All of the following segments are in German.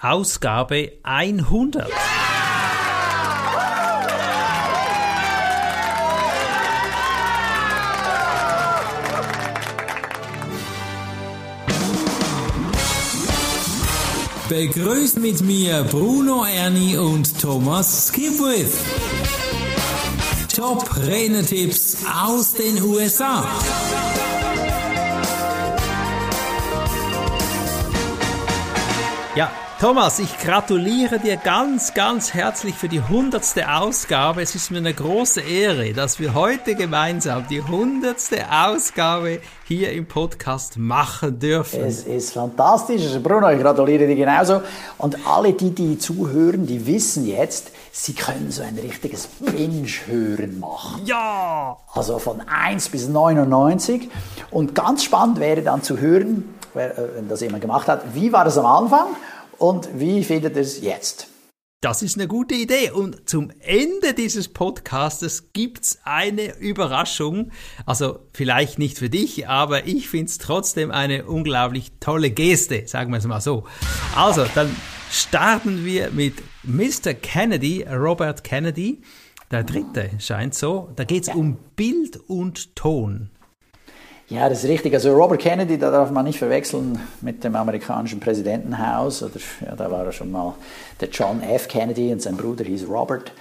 Ausgabe 100. Begrüßt mit mir Bruno Ernie und Thomas Skipwith. Top Renner-Tipps aus den USA. Thomas, ich gratuliere dir ganz, ganz herzlich für die hundertste Ausgabe. Es ist mir eine große Ehre, dass wir heute gemeinsam die hundertste Ausgabe hier im Podcast machen dürfen. Es ist fantastisch. Bruno, ich gratuliere dir genauso. Und alle, die, die zuhören, die wissen jetzt, sie können so ein richtiges Binge-Hören machen. Ja! Also von 1 bis 99. Und ganz spannend wäre dann zu hören, wenn das jemand gemacht hat, wie war das am Anfang und wie findet es jetzt? Das ist eine gute Idee. Und zum Ende dieses Podcastes gibt's eine Überraschung. Also vielleicht nicht für dich, aber ich find's trotzdem eine unglaublich tolle Geste, sagen wir es mal so. Also, dann starten wir mit Mr. Kennedy, Robert Kennedy. Der dritte scheint so. Da geht's um Bild und Ton. Ja, das ist richtig. Also Robert Kennedy, da darf man nicht verwechseln mit dem amerikanischen Präsidentenhaus. Oder ja, da war er schon mal der John F. Kennedy und sein Bruder hieß Robert.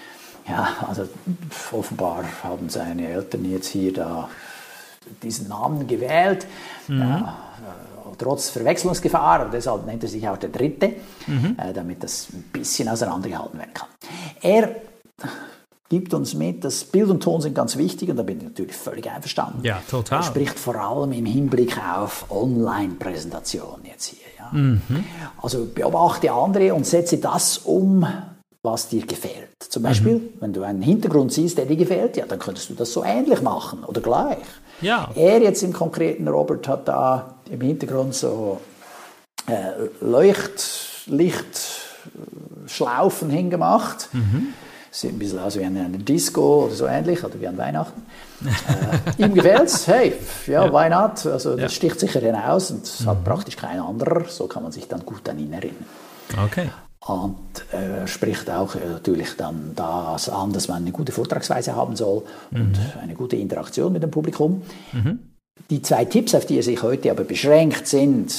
Ja, also offenbar haben seine Eltern jetzt hier da diesen Namen gewählt. Mhm. Ja, trotz Verwechslungsgefahr, und deshalb nennt er sich auch der Dritte, mhm. äh, damit das ein bisschen auseinandergehalten werden kann. Er gibt uns mit, dass Bild und Ton sind ganz wichtig und da bin ich natürlich völlig einverstanden. Ja, total. Er spricht vor allem im Hinblick auf Online-Präsentationen jetzt hier. Ja. Mhm. Also beobachte andere und setze das um, was dir gefällt. Zum Beispiel, mhm. wenn du einen Hintergrund siehst, der dir gefällt, ja, dann könntest du das so ähnlich machen oder gleich. Ja. Er jetzt im konkreten Robert hat da im Hintergrund so äh, Leuchtlichtschlaufen hingemacht. Mhm sieht ein bisschen aus wie eine, eine Disco oder so ähnlich, oder wie an Weihnachten. äh, ihm gefällt's, hey, ja, ja, why not? Also das ja. sticht sicher hinaus und es mhm. hat praktisch kein anderer, so kann man sich dann gut an ihn erinnern. Okay. Und äh, spricht auch äh, natürlich dann das an, dass man eine gute Vortragsweise haben soll mhm. und eine gute Interaktion mit dem Publikum. Mhm. Die zwei Tipps, auf die er sich heute aber beschränkt, sind,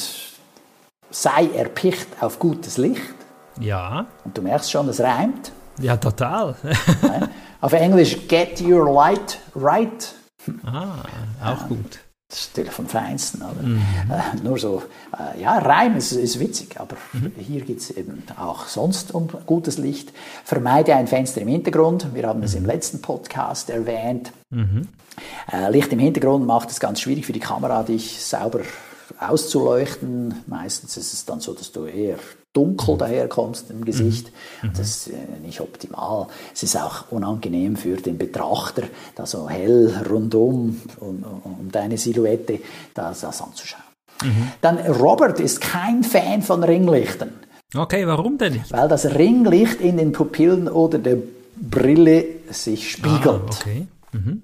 sei erpicht auf gutes Licht. Ja. Und du merkst schon, das reimt. Ja, total. Auf Englisch get your light right. Ah, auch gut. Das ist natürlich vom Feinsten. Oder? Mhm. Äh, nur so, äh, ja, Reim ist, ist witzig, aber mhm. hier geht es eben auch sonst um gutes Licht. Vermeide ein Fenster im Hintergrund. Wir haben es im mhm. letzten Podcast erwähnt. Mhm. Äh, Licht im Hintergrund macht es ganz schwierig für die Kamera, dich sauber auszuleuchten. Meistens ist es dann so, dass du eher dunkel mhm. daherkommst im Gesicht. Mhm. Das ist äh, nicht optimal. Es ist auch unangenehm für den Betrachter, da so hell rundum um, um deine Silhouette das, das anzuschauen. Mhm. Dann Robert ist kein Fan von Ringlichtern. Okay, warum denn? Weil das Ringlicht in den Pupillen oder der Brille sich spiegelt. Ah, okay. Mhm.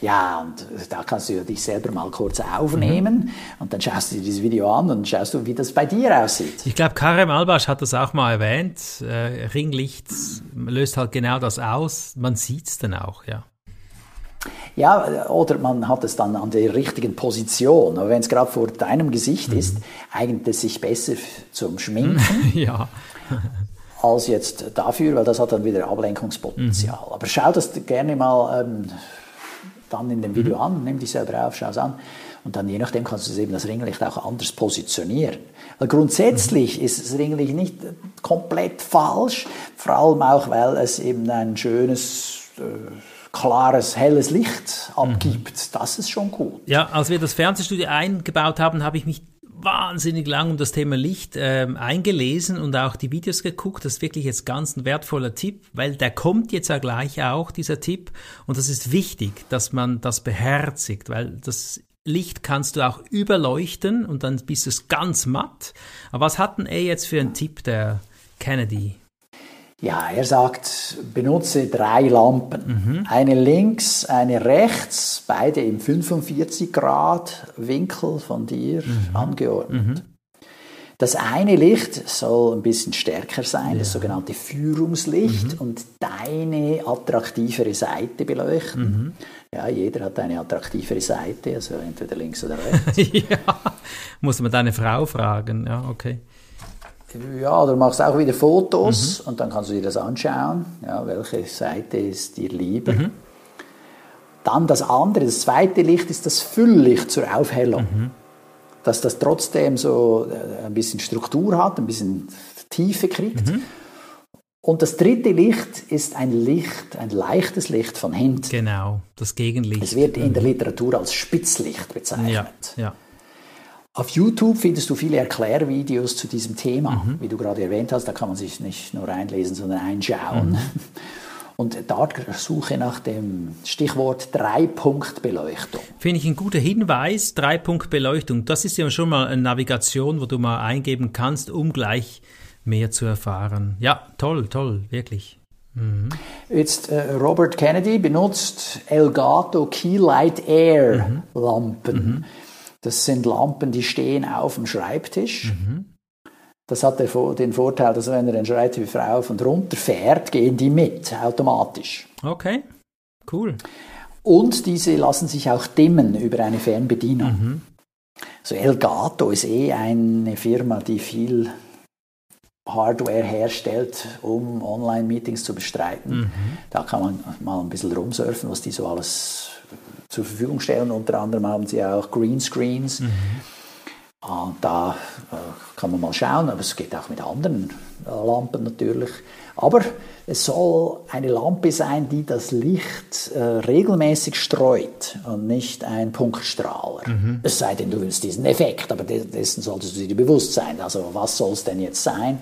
Ja, und da kannst du dich selber mal kurz aufnehmen mhm. und dann schaust du dir dieses Video an und schaust du, wie das bei dir aussieht. Ich glaube, Karem Albasch hat das auch mal erwähnt. Äh, Ringlicht löst halt genau das aus. Man sieht es dann auch, ja. Ja, oder man hat es dann an der richtigen Position. Aber wenn es gerade vor deinem Gesicht mhm. ist, eignet es sich besser zum Schminken. ja. als jetzt dafür, weil das hat dann wieder Ablenkungspotenzial. Mhm. Aber schau das gerne mal ähm, dann in dem Video mhm. an, nimm dich selber auf, schau es an. Und dann je nachdem kannst du eben das Ringlicht auch anders positionieren. Weil grundsätzlich mhm. ist das Ringlicht nicht komplett falsch, vor allem auch, weil es eben ein schönes, äh, klares, helles Licht abgibt. Mhm. Das ist schon gut. Ja, als wir das Fernsehstudio eingebaut haben, habe ich mich wahnsinnig lang um das Thema Licht ähm, eingelesen und auch die Videos geguckt. Das ist wirklich jetzt ganz ein wertvoller Tipp, weil der kommt jetzt ja gleich auch, dieser Tipp. Und das ist wichtig, dass man das beherzigt, weil das Licht kannst du auch überleuchten und dann bist du es ganz matt. Aber was hat denn er jetzt für einen Tipp, der Kennedy? Ja, er sagt, benutze drei Lampen. Mhm. Eine links, eine rechts, beide im 45 Grad Winkel von dir mhm. angeordnet. Mhm. Das eine Licht soll ein bisschen stärker sein, ja. das sogenannte Führungslicht, mhm. und deine attraktivere Seite beleuchten. Mhm. Ja, jeder hat eine attraktivere Seite, also entweder links oder rechts. ja, muss man deine Frau fragen, ja, okay. Ja, oder machst auch wieder Fotos mhm. und dann kannst du dir das anschauen, ja, welche Seite ist dir lieber. Mhm. Dann das andere, das zweite Licht ist das Fülllicht zur Aufhellung. Mhm. Dass das trotzdem so äh, ein bisschen Struktur hat, ein bisschen Tiefe kriegt. Mhm. Und das dritte Licht ist ein Licht, ein leichtes Licht von hinten. Genau, das Gegenlicht. Es wird in der mhm. Literatur als Spitzlicht bezeichnet. Ja, ja. Auf YouTube findest du viele Erklärvideos zu diesem Thema, mhm. wie du gerade erwähnt hast. Da kann man sich nicht nur einlesen, sondern einschauen. Mhm. Und dort suche nach dem Stichwort Dreipunktbeleuchtung. Finde ich ein guter Hinweis, Dreipunktbeleuchtung. Das ist ja schon mal eine Navigation, wo du mal eingeben kannst, um gleich mehr zu erfahren. Ja, toll, toll, wirklich. Mhm. Jetzt äh, Robert Kennedy benutzt Elgato Keylight Air mhm. Lampen. Das sind Lampen, die stehen auf dem Schreibtisch. Mhm. Das hat den Vorteil, dass wenn er den Schreibtisch rauf und runter fährt, gehen die mit automatisch. Okay, cool. Und diese lassen sich auch dimmen über eine Fernbedienung. Mhm. Also Elgato ist eh eine Firma, die viel Hardware herstellt, um Online-Meetings zu bestreiten. Mhm. Da kann man mal ein bisschen rumsurfen, was die so alles zur Verfügung stellen. Unter anderem haben sie auch Greenscreens. Mhm. Und da äh, kann man mal schauen, aber es geht auch mit anderen äh, Lampen natürlich. Aber es soll eine Lampe sein, die das Licht äh, regelmäßig streut und nicht ein Punktstrahler. Mhm. Es sei denn, du willst diesen Effekt, aber dessen solltest du dir bewusst sein. Also was soll es denn jetzt sein?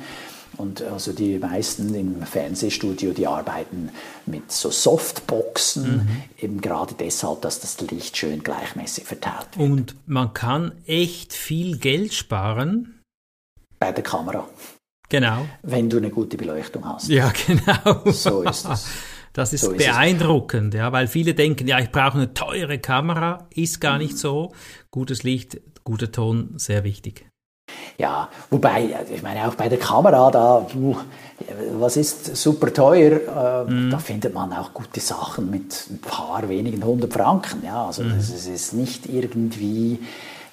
Und also die meisten im Fernsehstudio, die arbeiten mit so Softboxen, mhm. eben gerade deshalb, dass das Licht schön gleichmäßig verteilt wird. Und man kann echt viel Geld sparen. Bei der Kamera. Genau. Wenn du eine gute Beleuchtung hast. Ja, genau. So ist es. Das ist so beeindruckend, ist ja, weil viele denken, ja, ich brauche eine teure Kamera, ist gar nicht so. Gutes Licht, guter Ton, sehr wichtig. Ja, wobei, ich meine, auch bei der Kamera, da, was ist super teuer, äh, mm. da findet man auch gute Sachen mit ein paar wenigen hundert Franken. Ja, also mm. es ist nicht irgendwie,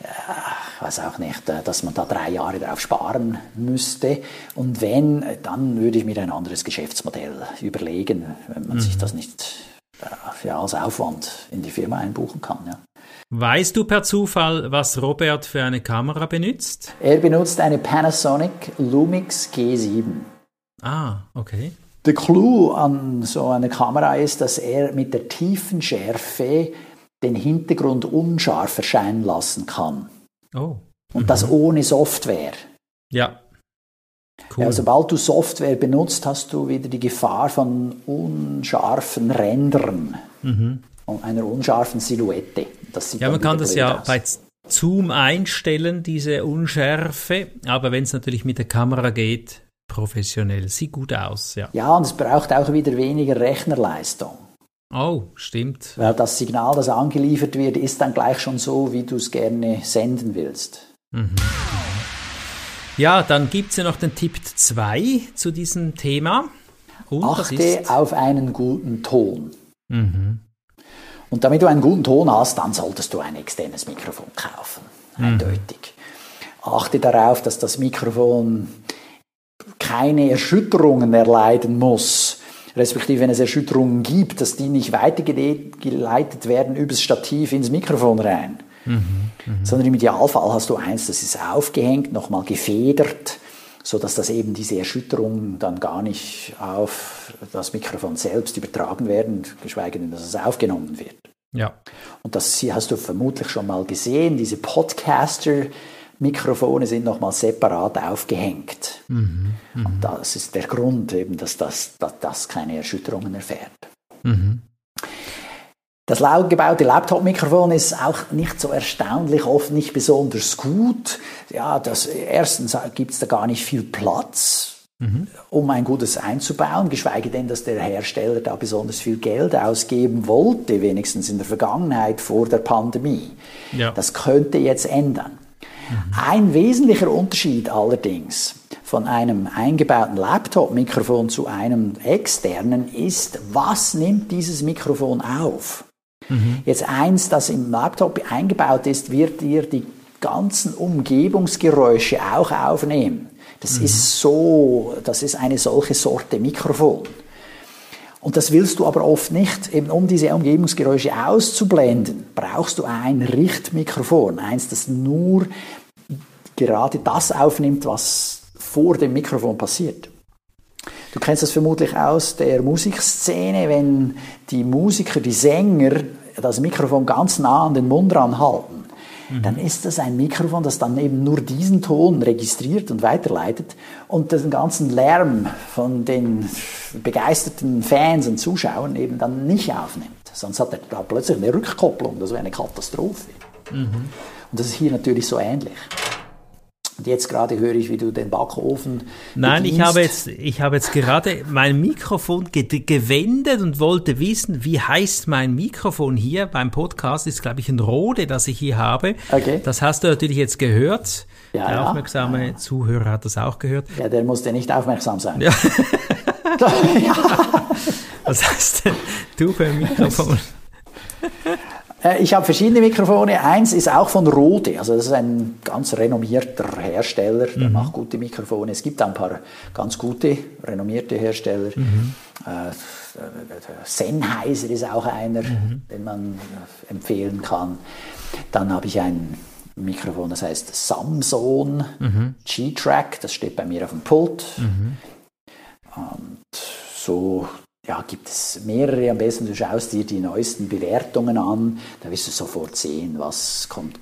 äh, weiß auch nicht, äh, dass man da drei Jahre darauf sparen müsste. Und wenn, dann würde ich mir ein anderes Geschäftsmodell überlegen, wenn man mm. sich mhm. das nicht äh, ja, als Aufwand in die Firma einbuchen kann. Ja. Weißt du per Zufall, was Robert für eine Kamera benutzt? Er benutzt eine Panasonic Lumix G7. Ah, okay. Der Clou an so einer Kamera ist, dass er mit der tiefen Schärfe den Hintergrund unscharf erscheinen lassen kann. Oh. Und mhm. das ohne Software. Ja. Cool. Ja, sobald du Software benutzt, hast du wieder die Gefahr von unscharfen Rändern. Mhm einer unscharfen Silhouette. Ja, man kann das ja aus. bei Zoom einstellen, diese Unschärfe, aber wenn es natürlich mit der Kamera geht, professionell, sieht gut aus, ja. Ja, und es braucht auch wieder weniger Rechnerleistung. Oh, stimmt. Weil das Signal, das angeliefert wird, ist dann gleich schon so, wie du es gerne senden willst. Mhm. Ja, dann gibt es ja noch den Tipp 2 zu diesem Thema. Und Achte auf einen guten Ton. Mhm. Und damit du einen guten Ton hast, dann solltest du ein externes Mikrofon kaufen. Mhm. Eindeutig. Mhm. Achte darauf, dass das Mikrofon keine Erschütterungen erleiden muss. Respektive, wenn es Erschütterungen gibt, dass die nicht weitergeleitet werden übers Stativ ins Mikrofon rein. Mhm. Mhm. Sondern im Idealfall hast du eins, das ist aufgehängt, nochmal gefedert so dass das eben diese Erschütterungen dann gar nicht auf das Mikrofon selbst übertragen werden, geschweige denn, dass es aufgenommen wird. Ja. Und das hast du vermutlich schon mal gesehen. Diese Podcaster-Mikrofone sind nochmal separat aufgehängt. Mhm, mh. Und das ist der Grund eben, dass das, dass das keine Erschütterungen erfährt. Mhm. Das laut gebaute Laptop-Mikrofon ist auch nicht so erstaunlich, oft nicht besonders gut. Ja, das, erstens gibt es da gar nicht viel Platz, mhm. um ein gutes einzubauen, geschweige denn, dass der Hersteller da besonders viel Geld ausgeben wollte, wenigstens in der Vergangenheit vor der Pandemie. Ja. Das könnte jetzt ändern. Ein wesentlicher Unterschied allerdings von einem eingebauten Laptop-Mikrofon zu einem externen ist, was nimmt dieses Mikrofon auf? Mhm. Jetzt eins, das im Laptop eingebaut ist, wird dir die ganzen Umgebungsgeräusche auch aufnehmen. Das mhm. ist so, das ist eine solche Sorte Mikrofon. Und das willst du aber oft nicht. Eben um diese Umgebungsgeräusche auszublenden, brauchst du ein Richtmikrofon. Eins, das nur gerade das aufnimmt, was vor dem Mikrofon passiert. Du kennst das vermutlich aus der Musikszene, wenn die Musiker, die Sänger das Mikrofon ganz nah an den Mund ranhalten mhm. dann ist das ein Mikrofon, das dann eben nur diesen Ton registriert und weiterleitet und den ganzen Lärm von den begeisterten Fans und Zuschauern eben dann nicht aufnimmt. Sonst hat er da plötzlich eine Rückkopplung, das wäre eine Katastrophe. Mhm. Und das ist hier natürlich so ähnlich. Und jetzt gerade höre ich, wie du den Backofen. Nein, ich habe jetzt, ich habe jetzt gerade mein Mikrofon ge gewendet und wollte wissen, wie heißt mein Mikrofon hier beim Podcast. Das ist, glaube ich, ein Rode, das ich hier habe. Okay. Das hast du natürlich jetzt gehört. Ja, der aufmerksame ja. Zuhörer hat das auch gehört. Ja, der musste nicht aufmerksam sein. Ja. Was heißt denn du für ein Mikrofon? Äh, ich habe verschiedene Mikrofone. Eins ist auch von Rode, also das ist ein ganz renommierter Hersteller, der mhm. macht gute Mikrofone. Es gibt ein paar ganz gute, renommierte Hersteller. Mhm. Äh, Sennheiser ist auch einer, mhm. den man empfehlen kann. Dann habe ich ein Mikrofon, das heißt Samsung mhm. G-Track, das steht bei mir auf dem Pult. Mhm. Und so ja, gibt es mehrere. Am besten du schaust dir die neuesten Bewertungen an. Da wirst du sofort sehen, was kommt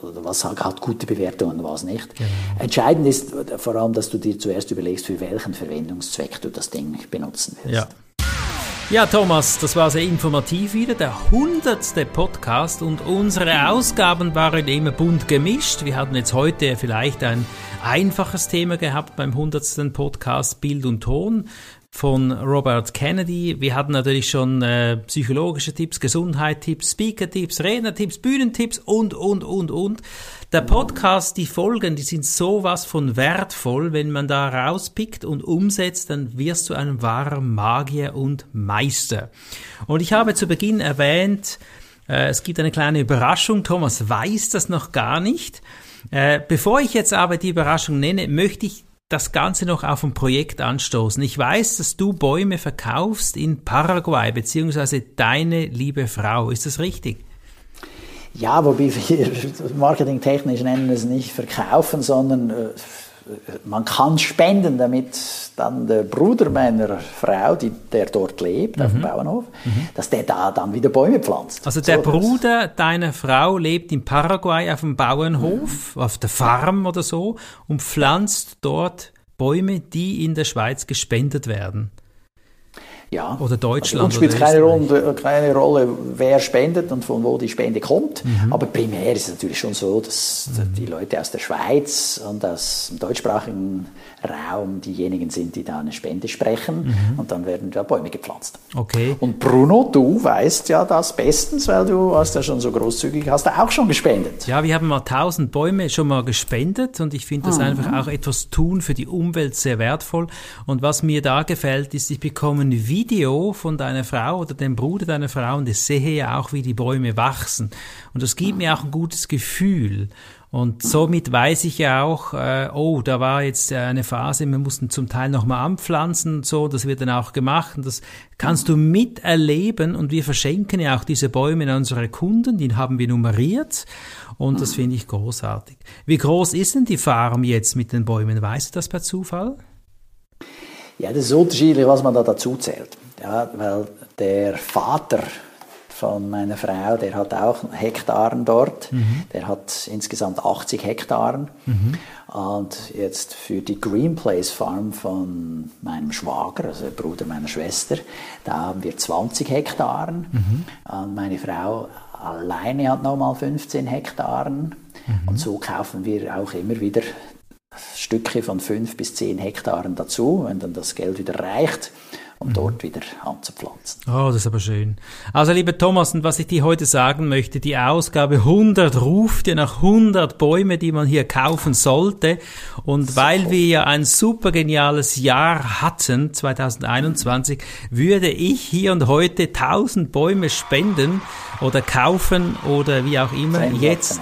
was hat gute Bewertungen und was nicht. Genau. Entscheidend ist vor allem, dass du dir zuerst überlegst, für welchen Verwendungszweck du das Ding benutzen willst. Ja. Ja, Thomas, das war sehr informativ wieder, der hundertste Podcast und unsere Ausgaben waren immer bunt gemischt. Wir hatten jetzt heute vielleicht ein einfaches Thema gehabt beim hundertsten Podcast Bild und Ton von Robert Kennedy. Wir hatten natürlich schon äh, psychologische Tipps, Gesundheitstipps, Speaker-Tipps, Redner-Tipps, Bühnentipps und, und, und, und. Der Podcast, die Folgen, die sind sowas von wertvoll. Wenn man da rauspickt und umsetzt, dann wirst du ein wahrer Magier und Meister. Und ich habe zu Beginn erwähnt, äh, es gibt eine kleine Überraschung. Thomas weiß das noch gar nicht. Äh, bevor ich jetzt aber die Überraschung nenne, möchte ich das Ganze noch auf ein Projekt anstoßen. Ich weiß, dass du Bäume verkaufst in Paraguay, beziehungsweise deine liebe Frau. Ist das richtig? Ja, wobei wir marketingtechnisch nennen es nicht verkaufen, sondern äh, man kann spenden, damit dann der Bruder meiner Frau, die, der dort lebt, mhm. auf dem mhm. Bauernhof, mhm. dass der da dann wieder Bäume pflanzt. Also der so, Bruder deiner Frau lebt in Paraguay auf dem Bauernhof, mhm. auf der Farm oder so, und pflanzt dort Bäume, die in der Schweiz gespendet werden. Ja. Oder Deutschland. Also, spielt keine, Runde, keine Rolle, wer spendet und von wo die Spende kommt. Mhm. Aber primär ist es natürlich schon so, dass mhm. die Leute aus der Schweiz und aus dem deutschsprachigen Raum diejenigen sind, die da eine Spende sprechen mhm. und dann werden da Bäume gepflanzt. Okay. Und Bruno, du weißt ja das bestens, weil du warst ja schon so großzügig, hast du auch schon gespendet. Ja, wir haben mal 1000 Bäume schon mal gespendet und ich finde das mhm. einfach auch etwas tun für die Umwelt sehr wertvoll. Und was mir da gefällt, ist, ich bekomme ein Video von deiner Frau oder dem Bruder deiner Frau und ich sehe ja auch, wie die Bäume wachsen. Und das gibt mir auch ein gutes Gefühl. Und somit weiß ich ja auch, äh, oh, da war jetzt eine Phase, wir mussten zum Teil nochmal anpflanzen und so, das wird dann auch gemacht und das kannst du miterleben und wir verschenken ja auch diese Bäume an unsere Kunden, die haben wir nummeriert und das finde ich großartig. Wie groß ist denn die Farm jetzt mit den Bäumen? Weißt du das per Zufall? Ja, das ist unterschiedlich, was man da dazu zählt. Ja, weil der Vater von meiner Frau, der hat auch Hektaren dort. Mhm. Der hat insgesamt 80 Hektaren. Mhm. Und jetzt für die Green Place Farm von meinem Schwager, also Bruder meiner Schwester, da haben wir 20 Hektaren. Mhm. Und meine Frau alleine hat nochmal 15 Hektaren. Mhm. Und so kaufen wir auch immer wieder Stücke von 5 bis 10 Hektaren dazu, wenn dann das Geld wieder reicht. um mhm. dort wieder anzupflanzen. Oh, das ist aber schön. Also, lieber Thomas, und was ich dir heute sagen möchte, die Ausgabe 100 ruft ja nach 100 Bäume, die man hier kaufen sollte. Und so. weil wir ja ein super geniales Jahr hatten, 2021, würde ich hier und heute 1000 Bäume spenden oder kaufen oder wie auch immer. Jetzt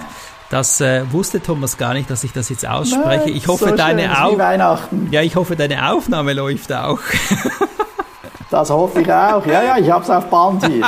das äh, wusste Thomas gar nicht, dass ich das jetzt ausspreche. Ich hoffe, so deine Auf Ja, ich hoffe, deine Aufnahme läuft auch. das hoffe ich auch. Ja, ja, ich habe es auf Band hier.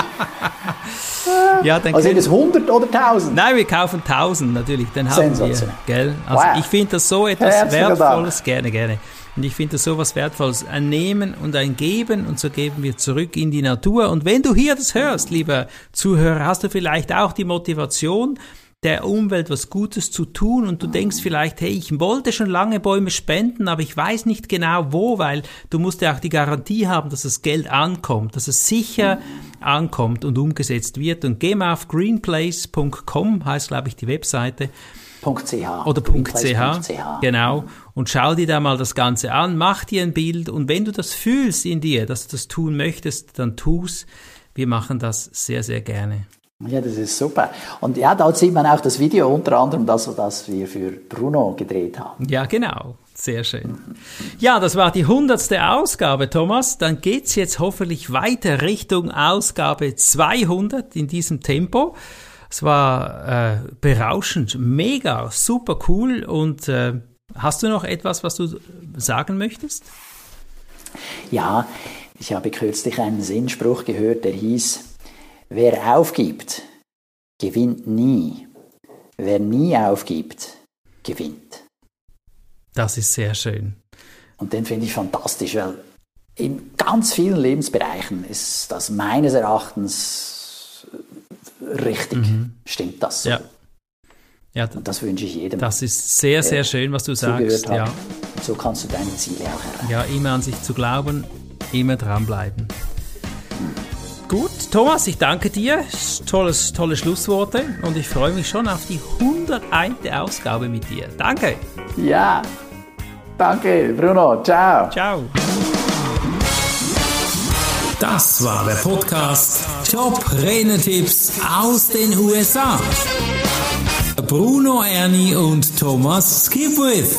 ja, dann also sind es 100 oder 1000? Nein, wir kaufen 1000 natürlich. Dann haben wir, gell? Also wow. ich finde das so etwas Herzlichen Wertvolles. Dank. Gerne, gerne. Und ich finde das so was Wertvolles. Ein Nehmen und ein Geben und so geben wir zurück in die Natur. Und wenn du hier das hörst, lieber Zuhörer, hast du vielleicht auch die Motivation, der Umwelt was Gutes zu tun und du denkst vielleicht, hey, ich wollte schon lange Bäume spenden, aber ich weiß nicht genau wo, weil du musst ja auch die Garantie haben, dass das Geld ankommt, dass es sicher ankommt und umgesetzt wird. Und geh mal auf greenplace.com, heißt glaube ich die Webseite. .ch. Oder .ch, genau. Und schau dir da mal das Ganze an, mach dir ein Bild und wenn du das fühlst in dir, dass du das tun möchtest, dann tu's. Wir machen das sehr, sehr gerne. Ja, das ist super. Und ja, dort sieht man auch das Video, unter anderem das, was wir für Bruno gedreht haben. Ja, genau. Sehr schön. Ja, das war die hundertste Ausgabe, Thomas. Dann geht's jetzt hoffentlich weiter Richtung Ausgabe 200 in diesem Tempo. Es war äh, berauschend, mega, super cool. Und äh, hast du noch etwas, was du sagen möchtest? Ja, ich habe kürzlich einen Sinnspruch gehört, der hieß, Wer aufgibt, gewinnt nie. Wer nie aufgibt, gewinnt. Das ist sehr schön. Und den finde ich fantastisch, weil in ganz vielen Lebensbereichen ist das meines Erachtens richtig. Mhm. Stimmt das so? Ja. Ja, Und das wünsche ich jedem. Das ist sehr, sehr schön, was du sagst. Ja. So kannst du deine Ziele auch erreichen. Ja, immer an sich zu glauben, immer dranbleiben. Thomas, ich danke dir. Tolles, tolle Schlussworte und ich freue mich schon auf die 101. Ausgabe mit dir. Danke. Ja, danke, Bruno. Ciao. Ciao. Das war der Podcast Top Renetipps aus den USA. Bruno Ernie und Thomas Skipwith.